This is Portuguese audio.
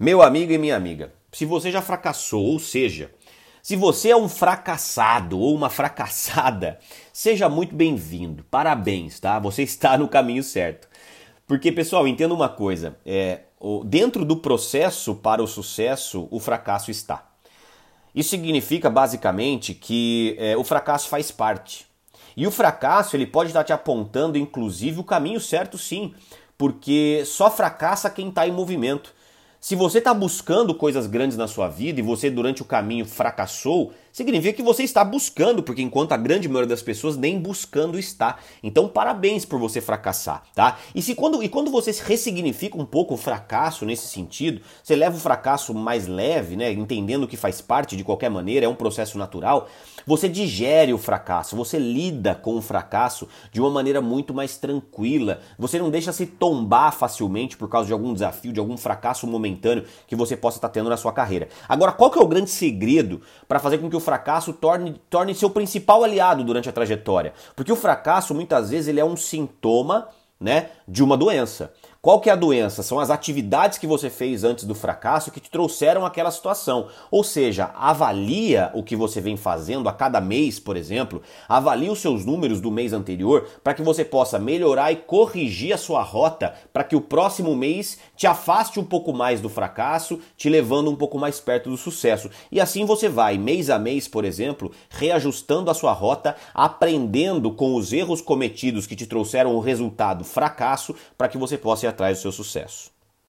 Meu amigo e minha amiga, se você já fracassou, ou seja, se você é um fracassado ou uma fracassada, seja muito bem-vindo. Parabéns, tá? Você está no caminho certo. Porque, pessoal, entenda uma coisa: é, dentro do processo para o sucesso, o fracasso está. Isso significa basicamente que é, o fracasso faz parte. E o fracasso ele pode estar te apontando, inclusive, o caminho certo, sim, porque só fracassa quem está em movimento. Se você está buscando coisas grandes na sua vida e você durante o caminho fracassou, significa que você está buscando, porque enquanto a grande maioria das pessoas nem buscando está. Então, parabéns por você fracassar, tá? E se quando e quando você ressignifica um pouco o fracasso nesse sentido, você leva o fracasso mais leve, né, entendendo que faz parte de qualquer maneira, é um processo natural, você digere o fracasso, você lida com o fracasso de uma maneira muito mais tranquila. Você não deixa se tombar facilmente por causa de algum desafio, de algum fracasso momentâneo que você possa estar tendo na sua carreira. Agora, qual que é o grande segredo para fazer com que o fracasso torne, torne seu principal aliado durante a trajetória? Porque o fracasso muitas vezes ele é um sintoma né, de uma doença. Qual que é a doença? São as atividades que você fez antes do fracasso que te trouxeram aquela situação. Ou seja, avalia o que você vem fazendo a cada mês, por exemplo, avalie os seus números do mês anterior para que você possa melhorar e corrigir a sua rota para que o próximo mês te afaste um pouco mais do fracasso, te levando um pouco mais perto do sucesso. E assim você vai, mês a mês, por exemplo, reajustando a sua rota, aprendendo com os erros cometidos que te trouxeram o resultado fracasso para que você possa ir atrás do seu sucesso.